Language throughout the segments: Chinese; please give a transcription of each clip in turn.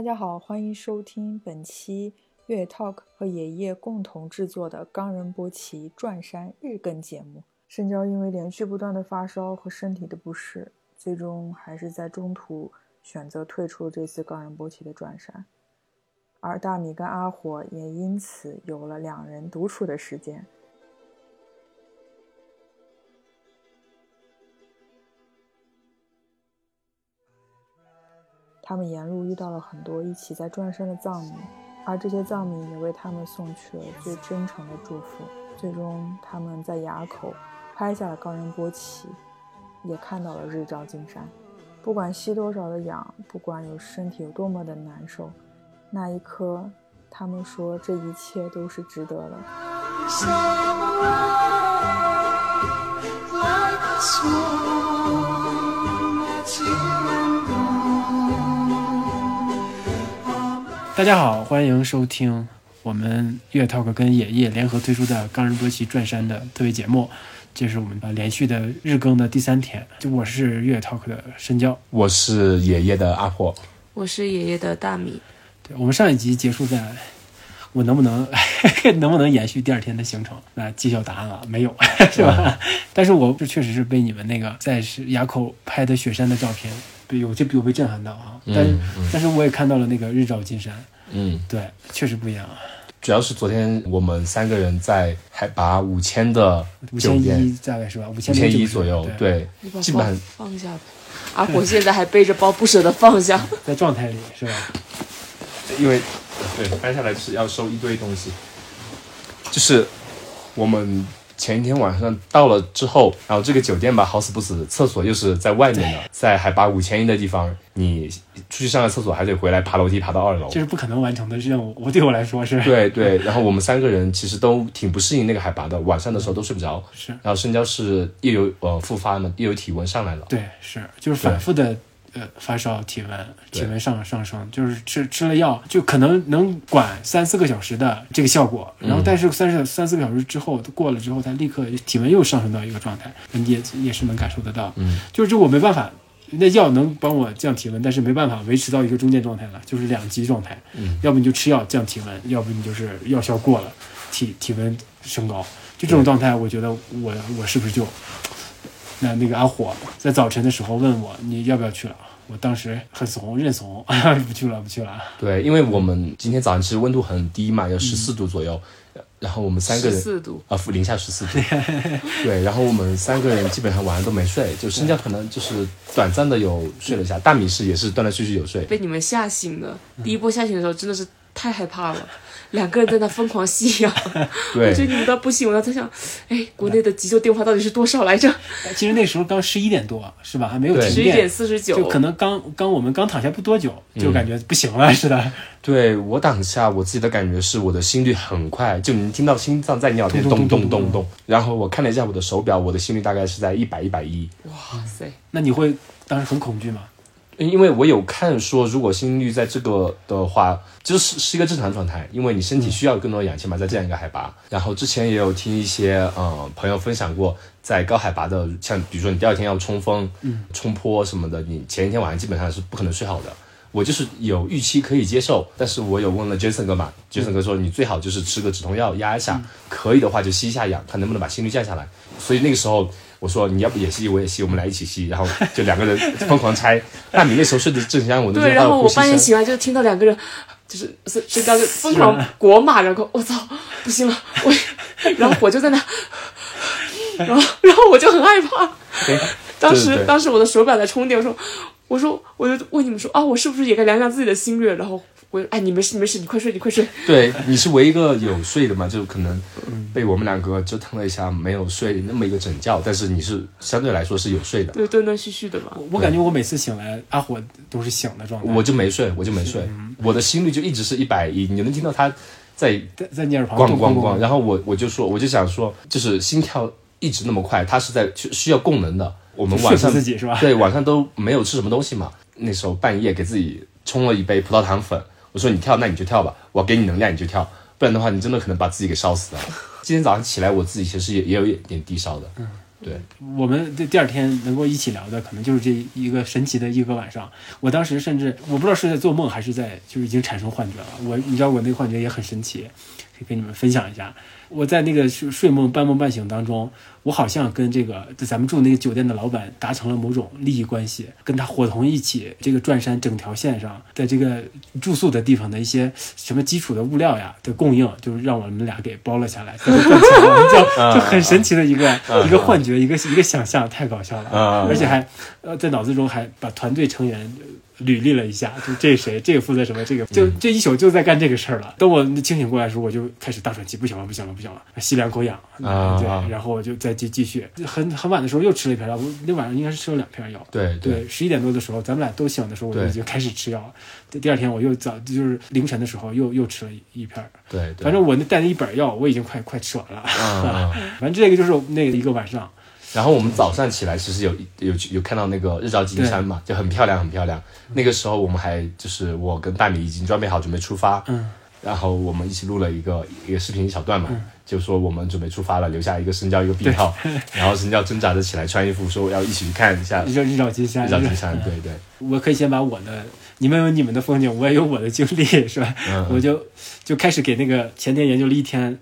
大家好，欢迎收听本期越野 Talk 和爷爷共同制作的冈仁波齐转山日更节目。深交因为连续不断的发烧和身体的不适，最终还是在中途选择退出了这次冈仁波齐的转山，而大米跟阿火也因此有了两人独处的时间。他们沿路遇到了很多一起在转山的藏民，而这些藏民也为他们送去了最真诚的祝福。最终，他们在垭口拍下了冈仁波齐，也看到了日照金山。不管吸多少的氧，不管有身体有多么的难受，那一刻，他们说这一切都是值得的。大家好，欢迎收听我们越 talk 跟野野联合推出的冈仁波齐转山的特别节目。这是我们呃连续的日更的第三天。就我是越 talk 的深交，我是爷爷的阿破，我是爷爷的大米。对我们上一集结束在，我能不能 能不能延续第二天的行程？那揭晓答案了，没有，是吧？但是我这确实是被你们那个在是垭口拍的雪山的照片，被有些有被震撼到啊。但是、但是我也看到了那个日照金山，嗯，对，确实不一样啊。主要是昨天我们三个人在海拔五千的五千酒店，一大概是吧？五五千千一左右，对，你把基本上包放下吧。阿火现在还背着包不舍得放下。在状态里是吧？因为对搬下来是要收一堆东西，就是我们前一天晚上到了之后，然后这个酒店吧好死不死，厕所又是在外面的，在海拔五千一的地方，你出去上个厕所还得回来爬楼梯爬到二楼这。是不可能完成的任务，我对我来说是。对对，然后我们三个人其实都挺不适应那个海拔的，晚上的时候都睡不着。是然后深交是又有呃复发嘛，又有体温上来了。对，是就是反复的呃发烧、体温、体温上上升，就是吃吃了药，就可能能管三四个小时的这个效果，然后但是三十三四个小时之后过了之后，它立刻体温又上升到一个状态，也也是能感受得到。嗯，就是这我没办法。那药能帮我降体温，但是没办法维持到一个中间状态了，就是两极状态。嗯，要不你就吃药降体温，要不你就是药效过了，体体温升高。就这种状态，我觉得我我是不是就那那个阿火在早晨的时候问我你要不要去了？我当时很怂，认怂，不去了，不去了。对，因为我们今天早上其实温度很低嘛，有十四度左右，然后我们三个人四度，啊，负零下十四度。对，然后我们三个人基本上晚上都没睡，就新疆可能就是短暂的有睡了一下，大米是也是断断续续有睡。被你们吓醒的。第一波吓醒的时候真的是太害怕了，两个人在那疯狂吸氧，我觉得你们倒不行，我在想，哎，国内的急救电话到底是多少来着？其实那时候刚十一点多，是吧？还没有停电，十一点四十九，就可能刚刚我们刚躺下不多久，就感觉不行了似的。对我躺下，我自己的感觉是我的心率很快，就能听到心脏在你耳边咚咚咚咚。然后我看了一下我的手表，我的心率大概是在一百一百一。哇塞！那你会当时很恐惧吗？因为我有看说，如果心率在这个的话，就是是一个正常状态，因为你身体需要更多的氧气嘛，在这样一个海拔。然后之前也有听一些嗯朋友分享过，在高海拔的，像比如说你第二天要冲锋、嗯、冲坡什么的，你前一天晚上基本上是不可能睡好的。我就是有预期可以接受，但是我有问了 Jason 哥嘛，Jason 哥说你最好就是吃个止痛药压一下，可以的话就吸一下氧，看能不能把心率降下来。所以那个时候我说你要不也吸我也吸，我们俩一起吸，然后就两个人疯狂猜。大米那时候睡得正香，我对，然后我。半夜醒来就听到两个人。就是是是刚就疯狂国骂，然后我操，不行了，我，然后我就在那，然后然后我就很害怕，当时当时我的手表在充电，我说我说我就问你们说啊，我是不是也该量量自己的心率？然后我哎你没事你没事，你快睡你快睡。对，你是唯一一个有睡的嘛，就可能被我们两个折腾了一下，没有睡那么一个整觉，但是你是相对来说是有睡的。对，断断续续的嘛。我感觉我每次醒来，阿火都是醒的状态。我就没睡，我就没睡，我的心率就一直是一百一，你能听到他在在在你耳旁咣咣咣，然后我我就说，我就想说，就是心跳一直那么快，它是在需需要供能的。我们晚上自己是吧？对晚上都没有吃什么东西嘛，那时候半夜给自己冲了一杯葡萄糖粉，我说你跳那你就跳吧，我给你能量你就跳，不然的话你真的可能把自己给烧死了。今天早上起来我自己其实也也有一点低烧的，嗯对，我们这第二天能够一起聊的，可能就是这一个神奇的一个晚上。我当时甚至我不知道是在做梦还是在就是已经产生幻觉了。我你知道我那个幻觉也很神奇，可以跟你们分享一下。我在那个睡睡梦半梦半醒当中，我好像跟这个咱们住那个酒店的老板达成了某种利益关系，跟他伙同一起这个转山整条线上，在这个住宿的地方的一些什么基础的物料呀的供应，就是让我们俩给包了下来，赚钱了，就 就很神奇的一个一个幻觉，一个一个想象，太搞笑了，啊而且还呃在脑子中还把团队成员。履历了一下，就这谁，这个负责什么，这个就这一宿就在干这个事儿了。等我清醒过来的时候，我就开始大喘气，不行了，不行了，不行了，吸两口氧，啊对，然后我就再继继续。很很晚的时候又吃了一片药，我那晚上应该是吃了两片药。对对，十一点多的时候，咱们俩都醒的时候，我就已经开始吃药了。第第二天我又早就是凌晨的时候又又吃了一片，对对，反正我那带那一本药我已经快快吃完了。嗯，反正这个就是那个一个晚上，然后我们早上起来，其实有有有看到那个日照金山嘛，就很漂亮，很漂亮。那个时候我们还就是我跟大米已经装备好准备出发，嗯，然后我们一起录了一个一个视频一小段嘛，就说我们准备出发了，留下一个深交一个病号，然后深交挣扎着起来穿衣服说我要一起去看一下日照日照金山，日照金山，对对，我可以先把我的，你们有你们的风景，我也有我的经历，是吧？嗯我就就开始给那个前天研究了一天，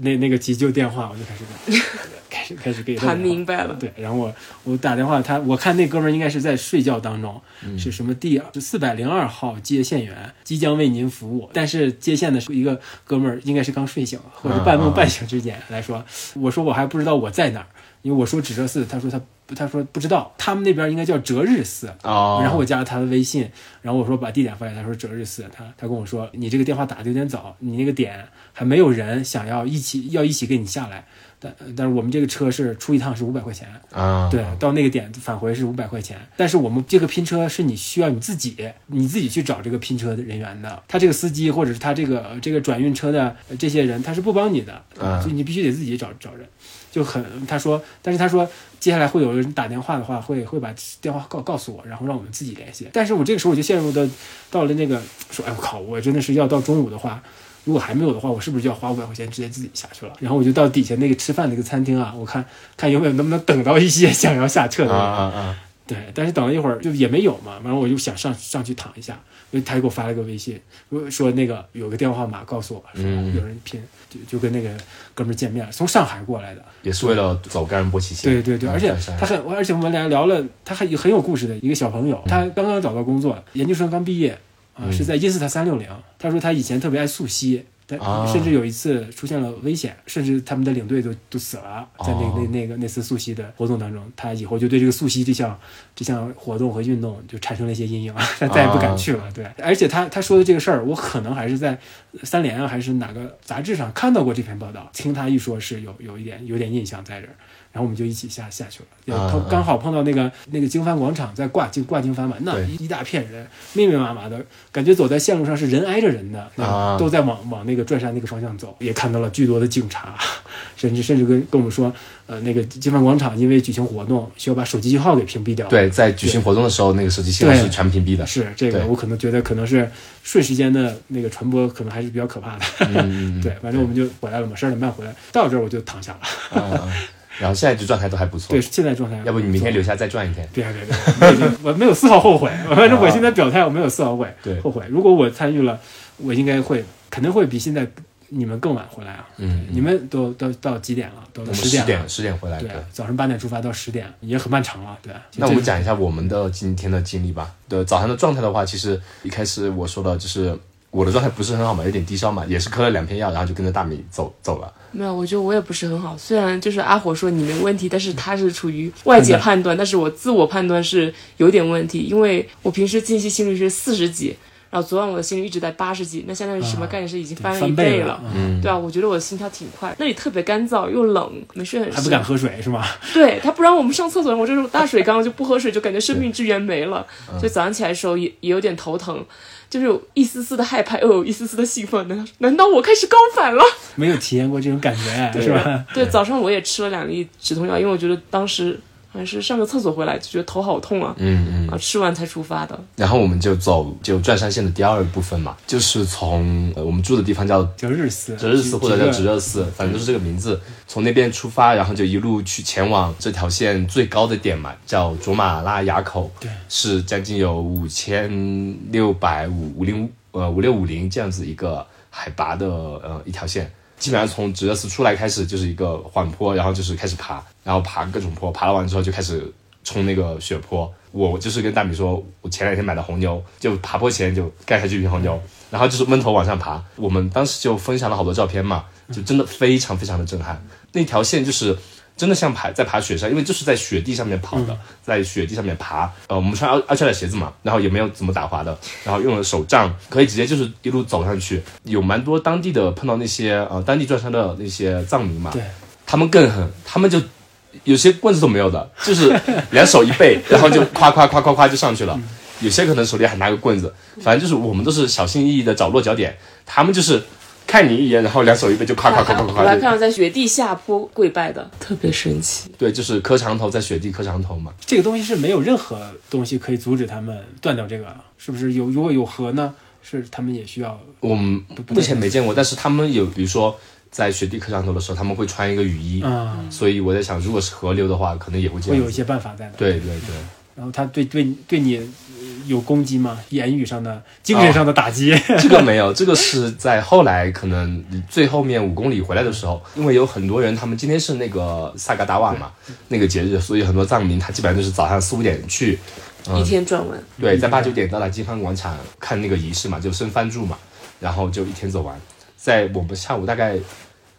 那那个急救电话，我就开始给 开始开始给他打谈明白了，对，然后我我打电话，他我看那哥们儿应该是在睡觉当中，嗯。是什么第四百零二号接线员即将为您服务，但是接线的是一个哥们儿，应该是刚睡醒或者半梦半醒之间来说，我说我还不知道我在哪儿，因为我说指折寺，他说他他说不知道，他们那边应该叫择日寺，哦，然后我加了他的微信，然后我说把地点发给他，他说择日寺，他他跟我说你这个电话打的有点早，你那个点还没有人想要一起要一起跟你下来，但但是我们这个车是出一趟是五百块钱，啊，对，到那个点返回是五百块钱，但是我们这个拼车是你需要你自己你自己去找这个拼车的人员的，他这个司机或者是他这个这个转运车的呃这些人他是不帮你的，嗯所以你必须得自己找找人。就很，他说，但是他说接下来会有人打电话的话，会会把电话告告诉我，然后让我们自己联系。但是我这个时候我就陷入到到了那个说，哎我靠，我真的是要到中午的话，如果还没有的话，我是不是就要花五百块钱直接自己下去了？然后我就到底下那个吃饭那个餐厅啊，我看看有没有能不能等到一些想要下车的啊人。啊啊，对，但是等了一会儿就也没有嘛，完了我就想上上去躺一下，他就给我发了个微信，说那个有个电话号码告诉我说嗯有人拼，就就跟那个哥们儿见面，从上海过来的。也是为了走冈仁波齐线，对对对，而且他很，而且我们俩聊了，他还有很有故事的一个小朋友，他刚刚找到工作，研究生刚毕业，啊、嗯是在因斯坦三六零。他说他以前特别爱溯溪，但啊甚至有一次出现了危险，甚至他们的领队都都死了，在那哦那那个那次溯溪的活动当中，他以后就对这个溯溪这项这项活动和运动就产生了一些阴影，他再也不敢去了。对，而且他他说的这个事儿，我可能还是在三联啊，还是哪个杂志上看到过这篇报道，听他一说是有有一点有点印象在这儿。然后我们就一起下下去了，刚好碰到那个那个经幡广场在挂经挂经幡嘛，那对。一大片人，密密麻麻的，感觉走在线路上是人挨着人的，都在往往那个转山那个方向走，也看到了巨多的警察，甚至甚至跟跟我们说，呃，那个经幡广场因为举行活动需要把手机信号给屏蔽掉，对，在举行活动的时候，那个手机信号是全屏蔽的，是这个我可能觉得可能是瞬时间的那个传播可能还是比较可怕的，对，反正我们就回来了嘛，十二点半回来，到这儿我就躺下了，然后现在就状态都还不错对，，现在状态，要不你明天留下再转一天，对对对，我没有丝毫后悔，反正我现在表态，我没有丝毫悔。对后悔。如果我参与了，我应该会，肯定会比现在你们更晚回来啊。嗯，你们都都到几点了？都十点了。十点十点回来，对对。，早上八点出发到十点，也很漫长了。对，那我们讲一下我们的今天的经历吧。对，早上的状态的话，其实一开始我说的就是我的状态不是很好嘛，有点低烧嘛，也是磕了两片药，然后就跟着大米走走了。没有，我觉得我也不是很好。虽然就是阿火说你没问题，但是他是处于外界判断，但是我自我判断是有点问题，因为我平时近期心率是四十几，然后昨晚我的心率一直在八十几，那现在是什么概念是已经翻了一翻倍了。嗯，对啊，我觉得我的心跳挺快，那里特别干燥又冷，没睡很深。还不敢喝水是吗？对他不让我们上厕所，我这种大水缸就不喝水，就感觉生命之源没了。所以早上起来的时候也也有点头疼，就是有一丝丝的害怕，又有一丝丝的兴奋。难道难道我开始高反了？没有体验过这种感觉，是吧？对，早上我也吃了两粒止痛药，因为我觉得当时好像是上个厕所回来就觉得头好痛啊，嗯嗯。啊，吃完才出发的。然后我们就走就转山线的第二部分嘛，就是从呃我们住的地方叫叫日寺，叫日寺或者叫值热寺，反正就是这个名字。从那边出发，然后就一路去前往这条线最高的点嘛，叫卓玛拉垭口，对，是将近有五千六百五五零呃五六五零这样子一个海拔的呃一条线。基本上从值热寺出来开始就是一个缓坡，然后就是开始爬，然后爬各种坡，爬了完之后就开始冲那个雪坡。我就是跟大米说，我前两天买的红牛，就爬坡前就盖下这瓶红牛，然后就是闷头往上爬。我们当时就分享了好多照片嘛，就真的非常非常的震撼。那条线就是真的像爬在爬雪山，因为就是在雪地上面跑的，在雪地上面爬。呃，我们穿阿阿切的鞋子嘛，然后也没有怎么打滑的，然后用了手杖，可以直接就是一路走上去。有蛮多当地的碰到那些呃当地转山的那些藏民嘛，对，他们更狠，他们就有些棍子都没有的，就是两手一背，然后就夸夸夸夸夸就上去了。有些可能手里还拿个棍子，反正就是我们都是小心翼翼的找落脚点，他们就是看你一眼，然后两手一背就夸夸夸夸我夸我还看到在雪地下坡跪拜的，特别神奇。对，就是磕长头在雪地磕长头嘛。这个东西是没有任何东西可以阻止他们断掉这个，是不是有？如果有河呢？是他们也需要我们目前没见过，但是他们有，比如说在雪地磕上头的时候，他们会穿一个雨衣，啊、所以我在想，如果是河流的话，可能也会这样。会有一些办法在的。对对对。然后他对对对你呃有攻击吗？言语上的、精神上的打击？这个没有，这个是在后来可能最后面五公里回来的时候，因为有很多人，他们今天是那个萨嘎达瓦嘛，那个节日，所以很多藏民他基本上就是早上四五点去，一天转完，对，在八九点到达金帆广场看那个仪式嘛，就升幡柱嘛，然后就一天走完。在我们下午大概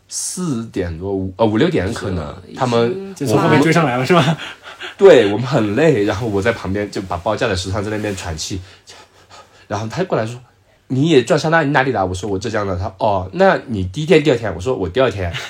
四点多五呃五六点可能他们就从后面追上来了是吧？对我们很累，然后我在旁边就把包架在石头上，在那边喘气，然后他过来说：“你也转山啦？你哪里的？”我说：“我浙江的。”他哦，那你第一天、第二天？我说：“我第二天。”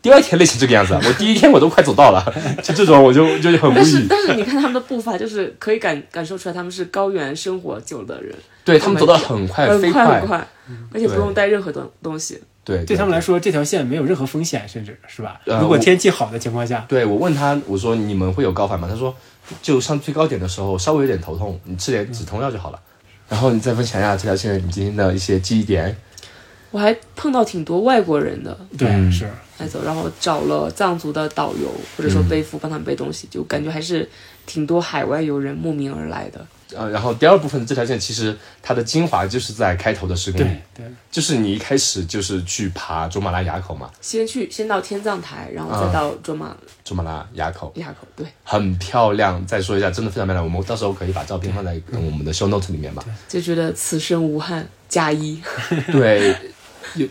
第二天累成这个样子，我第一天我都快走到了，就这种我就就很无但是语。但是你看他们的步伐，就是可以感感受出来他们是高原生活久的人，对他们走得很快，飞很快很快，而且不用带任何东东西。对对他们来说，这条线没有任何风险，甚至是吧？呃如果天气好的情况下，对我问他，我说你们会有高反吗？他说就上最高点的时候稍微有点头痛，你吃点止痛药就好了。然后你再分享一下这条线你今天的一些记忆点。我还碰到挺多外国人的对，嗯是来走，然后找了藏族的导游或者说背夫帮他们背东西，就感觉还是挺多海外游人慕名而来的。呃，然后第二部分这条线其实它的精华就是在开头的十公里对，就是你一开始就是去爬珠穆朗垭口嘛，先去先到天葬台，然后再到卓玛珠穆朗垭口垭口，对，很漂亮。再说一下，真的非常漂亮。我们到时候可以把照片放在嗯我们的 show note 里面吧。就觉得此生无憾，加一。对，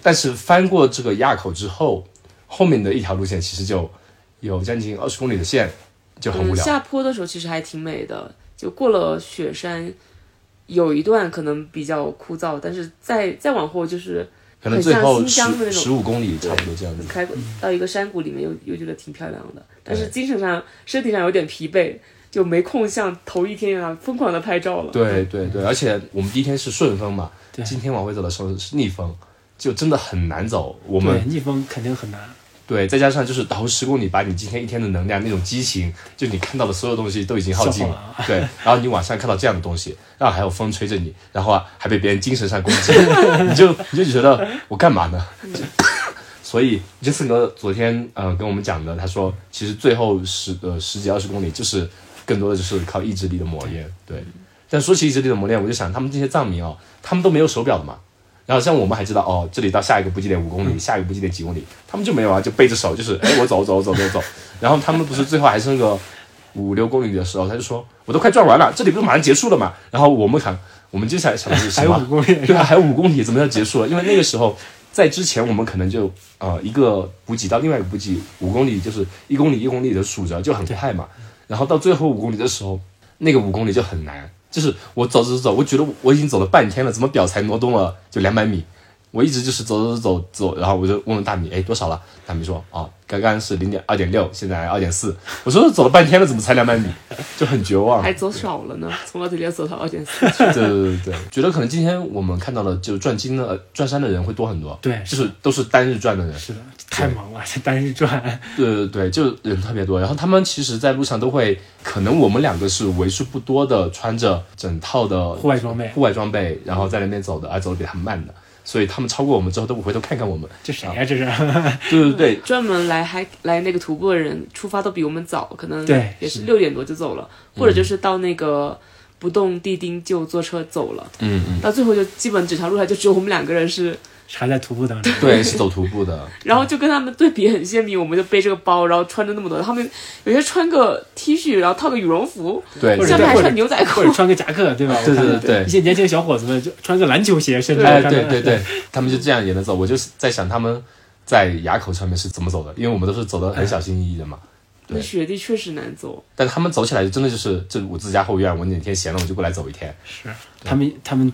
但是翻过这个垭口之后，后面的一条路线其实就有将近二十公里的线，就很无嗯，聊。下坡的时候其实还挺美的，就过了雪山，有一段可能比较枯燥，但是再再往后就是可能最后很像新疆的那种十十五公里差不多这样子。开到一个山谷里面又，又觉得挺漂亮的，但是精神上、身体上有点疲惫，就没空像头一天一样疯狂的拍照了。对对对，而且我们第一天是顺风嘛，今天往回走的时候是逆风，就真的很难走。我们逆风肯定很难。对，再加上就是倒十公里，把你今天一天的能量那种激情，就你看到的所有东西都已经耗尽消了。对，然后你晚上看到这样的东西，然后还有风吹着你，然后啊还被别人精神上攻击，你就你就觉得我干嘛呢？所以杰森哥昨天呃跟我们讲的，他说其实最后十呃十几二十公里就是更多的就是靠意志力的磨练。对，但说起意志力的磨练，我就想他们这些藏民哦，他们都没有手表的嘛。然后像我们还知道哦，这里到下一个补给点五公里，下一个补给点几公里，他们就没有啊，就背着手，就是 哎我走走走走走。然后他们不是最后还剩个五六公里的时候，他就说我都快转完了，这里不是马上结束了嘛？然后我们想，我们接下来想的是什么？还有五公里，对啊，还有五公里，怎么要结束了？因为那个时候在之前我们可能就呃一个补给到另外一个补给五公里，就是一公里一公里的数着就很快嘛。然后到最后五公里的时候，那个五公里就很难，就是我走走走，我觉得我已经走了半天了，怎么表才挪动了就两百米？我一直就是走走走走，然后我就问问大米，哎，多少了？大米说，哦，刚刚是零点二点六，现在二点四。我说走了半天了，怎么才两百米？就很绝望。还走少了呢，从二点六走到二点四。对对对对，觉得可能今天我们看到的，就是转金的、转山的人会多很多。对就是都是单日转的人。是的，太忙了，这单日转。对对对，就人特别多。然后他们其实，在路上都会，可能我们两个是为数不多的穿着整套的户外装备户外装备，然后在那边走的，而走的比他们慢的。所以他们超过我们之后都不回头看看我们。这谁呀？这是？对对对，专门来还来那个徒步的人出发都比我们早，可能对也是六点多就走了，或者就是到那个不动地丁就坐车走了，嗯嗯，到最后就基本整条路上就只有我们两个人是，还在徒步当中。对，是走徒步的。然后就跟他们对比很鲜明，我们就背这个包，然后穿着那么多，他们有些穿个 T 恤，然后套个羽绒服，对，或者下面还穿牛仔裤或者穿个夹克，对吧？对我看对对一些年轻的小伙子们就穿个篮球鞋，甚至对对对，他们就这样也能走。我就是在想他们在垭口上面是怎么走的，因为我们都是走的很小心翼翼的嘛。那雪地确实难走。但他们走起来真的就是，这我自家后院，我哪天闲了我就过来走一天。是他们他们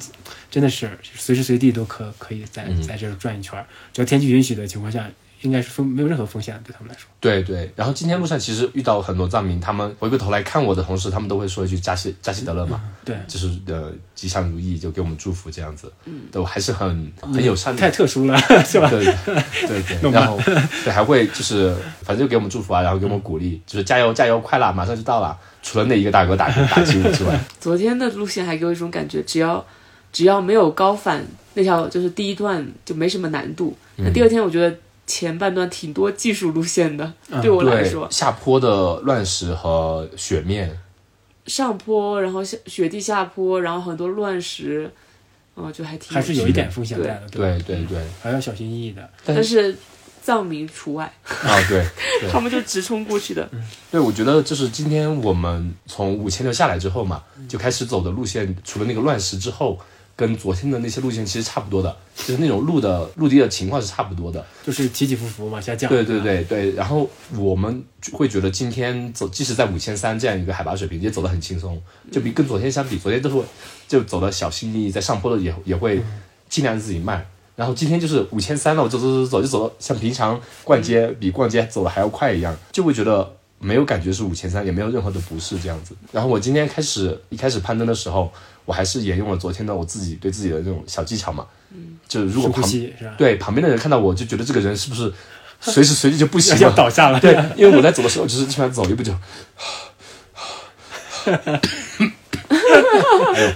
真的是随时随地都可可以在嗯在这儿转一圈儿，只要天气允许的情况下，应该是风没有任何风险对他们来说。对对，然后今天路上其实遇到很多藏民，他们回过头来看我的同时，他们都会说一句扎西扎西德勒嘛，对，就是呃吉祥如意，就给我们祝福这样子，嗯，都还是很很友善的，太特殊了，是吧？对对 对，然后对还会就是反正就给我们祝福啊，然后给我们鼓励，就是加油加油，快啦，马上就到了。除了那一个大哥打打击我之外，昨天的路线还给我一种感觉，只要只要没有高反，那条就是第一段就没什么难度。那第二天我觉得前半段挺多技术路线的，对我来对说，下坡的乱石和雪面，上坡，然后下雪地下坡，然后很多乱石，哦，就还挺还是有一点风险对在的，对对。对，还要小心翼翼的。但是藏民除外，啊对对。他们就直冲过去的。对，我觉得就是今天我们从五千六下来之后嘛，就开始走的路线，除了那个乱石之后，跟昨天的那些路线其实差不多的，就是那种路的陆地的情况是差不多的。就是起起伏伏往下降。对对对对，然后我们会觉得今天走，即使在五千三这样一个海拔水平，也走得很轻松，就比跟昨天相比，昨天都是就走的小心翼翼，在上坡的也也会尽量自己慢。然后今天就是五千三了，我走走走走就走到像平常逛街比逛街走的还要快一样，就会觉得没有感觉是五千三，也没有任何的不适这样子。然后我今天开始一开始攀登的时候，我还是沿用了昨天的我自己对自己的这种小技巧嘛，嗯，就是如果呼旁吸是吧？对旁边的人看到我就觉得这个人是不是 随时随地就不行要了？倒下了。对，因为我在走的时候，就是基本上走一步就，还有，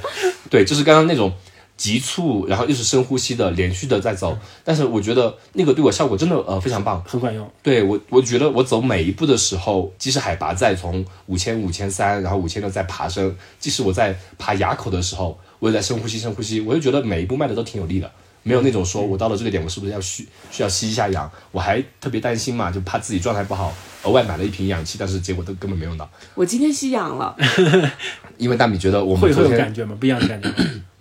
对，就是刚刚那种急促，然后又是深呼吸的，连续的在走。但是我觉得那个对我效果真的呃非常棒。很管用。对我，我觉得我走每一步的时候，即使海拔再从五千、五千三，然后五千六再爬升，即使我在爬垭口的时候，我也在深呼吸、深呼吸，我就觉得每一步迈的都挺有力的，没有那种说我到了这个点，我是不是要需需要吸一下氧？我还特别担心嘛，就怕自己状态不好，额外买了一瓶氧气，但是结果都根本没用到，我今天吸氧了，因为大米觉得我们会有感觉吗？不一样的感觉吗？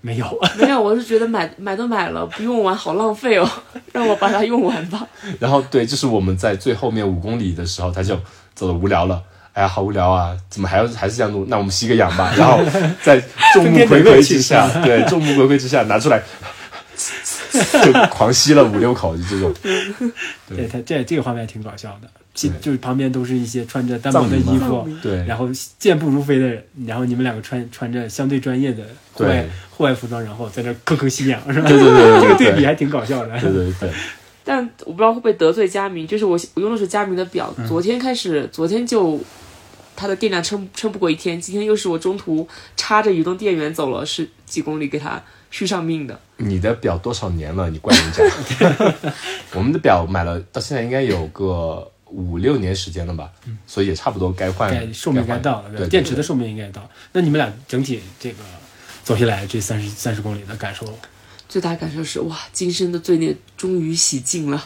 没有。没有，我是觉得买买都买了，不用完好浪费哦，让我把它用完吧。然后对，就是我们在最后面五公里的时候，他就走的无聊了。哎呀，好无聊啊！怎么还要还是这样录？那我们吸个氧吧。然后在 众目睽睽之下，对，众目睽睽之下拿出来，就狂吸了五六口，就这种。对他这这个画面挺搞笑的，其就是旁边都是一些穿着单薄的衣服，对然后健步如飞的人，然后你们两个穿穿着相对专业的户外对户外服装，然后在那吭吭吸氧，是吧？对对对对这个对对比还挺搞笑的。对对对，但我不知道会不会得罪佳明，就是我我用的是佳明的表，昨天开始，昨天就它的电量撑撑不过一天，今天又是我中途插着移动电源走了十几公里给它续上命的。你的表多少年了？你怪人家？我们的表买了到现在应该有个五六年时间了吧，所以也差不多该换，该寿命该到了，对对电池的寿命应该到。那你们俩整体这个走下来这三十三十公里的感受，最大感受是哇，今生的罪孽终于洗净了。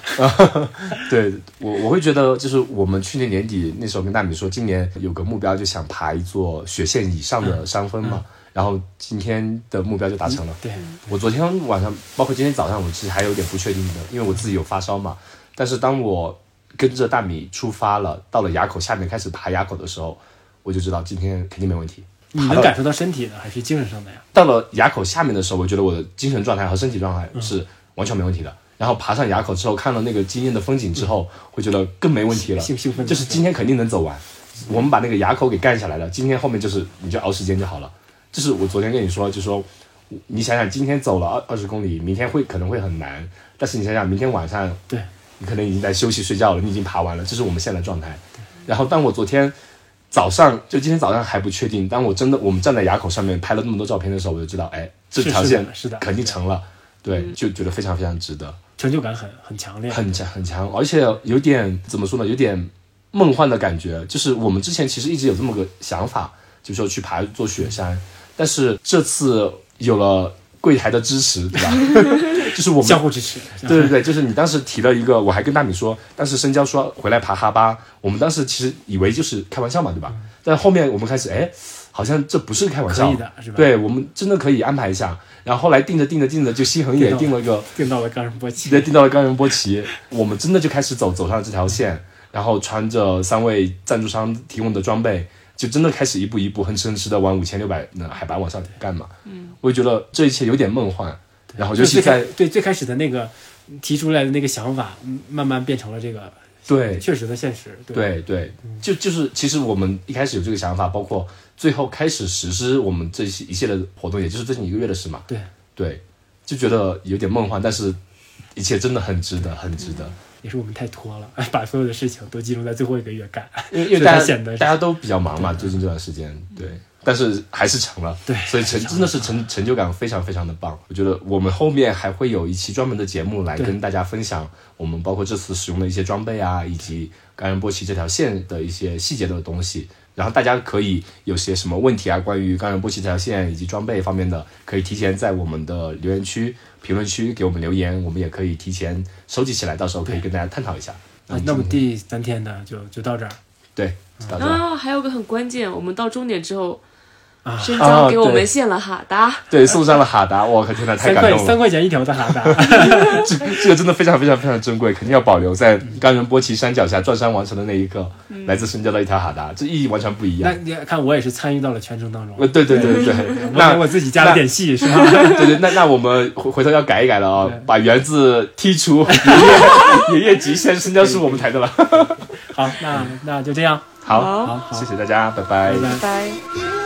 对我，我会觉得就是我们去年年底那时候跟大米说，今年有个目标，就想爬一座雪线以上的山峰嘛。然后今天的目标就达成了。对，我昨天晚上，包括今天早上，我其实还有点不确定的，因为我自己有发烧嘛。但是当我跟着大米出发了，到了垭口下面开始爬垭口的时候，我就知道今天肯定没问题。你能感受到身体的还是精神上的呀？到了垭口下面的时候，我觉得我的精神状态和身体状态是完全没问题的。然后爬上垭口之后，看了那个惊艳的风景之后，会觉得更没问题了，兴 兴奋就是今天肯定能走完。我们把那个垭口给干下来了，今天后面就是你就熬时间就好了。就是我昨天跟你说，就说你想想，今天走了二二十公里，明天会可能会很难，但是你想想，明天晚上对，你可能已经在休息睡觉了，你已经爬完了，这是我们现在的状态。然后当我昨天早上，就今天早上还不确定，当我真的我们站在垭口上面拍了那么多照片的时候，我就知道，哎，这条线是的肯定成了，对，就觉得非常非常值得。成就感很很强烈，很强很强，而且有点怎么说呢？有点梦幻的感觉。就是我们之前其实一直有这么个想法，就是说去爬座雪山，但是这次有了柜台的支持，对吧？就是我们相互支持。对对对，就是你当时提了一个，我还跟大米说，当时深交说回来爬哈巴，我们当时其实以为就是开玩笑嘛，对吧？但后面我们开始，哎，好像这不是开玩笑，可以的是吧对我们真的可以安排一下。然后后来定着定着定着，就西恒也定了个。定到了冈仁波齐，直接订到了冈仁波齐，我们真的就开始走走上了这条线，然后穿着三位赞助商提供的装备，就真的开始一步一步哼哧哼哧的往五千六百的海拔往上干嘛。嗯，我就觉得这一切有点梦幻，然后尤其就最开在对最开始的那个提出来的那个想法，嗯慢慢变成了这个对确实的现实。对对对，就就是其实我们一开始有这个想法，包括最后开始实施我们这些一系列的活动，也就是最近一个月的事嘛。对对，就觉得有点梦幻，但是一切真的很值得，很值得。也是我们太拖了，把所有的事情都集中在最后一个月干，因为因为大家显得大家都比较忙嘛，最近这段时间，对，但是还是成了，对所以成真的是成成就感非常非常的棒。我觉得我们后面还会有一期专门的节目来跟大家分享我们包括这次使用的一些装备啊，以及冈仁波齐这条线的一些细节的东西。然后大家可以有些什么问题啊，关于冈仁波齐这条线以及装备方面的，可以提前在我们的留言区、评论区给我们留言，我们也可以提前收集起来，到时候可以跟大家探讨一下。啊那么第三天呢就就到这儿对，到这儿。啊，还有个很关键，我们到终点之后，啊，申江给我们献了哈达，对，送上了哈达，我靠，天呐，太感动了！三块钱一条的哈达，这这个真的非常非常非常珍贵，肯定要保留在冈仁波齐山脚下转山完成的那一刻，来自深交的一条哈达，这意义完全不一样。那样。你看我也是参与到了全程当中，呃，对对对对。那我自己加了点戏是吧？对对，那那我们回回头要改一改了啊、对。把园字剔除，爷爷爷极限深交是我们台的了。好，那那就这样，好，好好。谢谢大家，拜拜。拜拜。拜拜。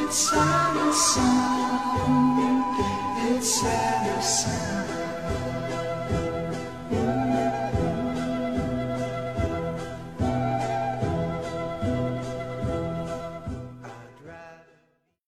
It's silence.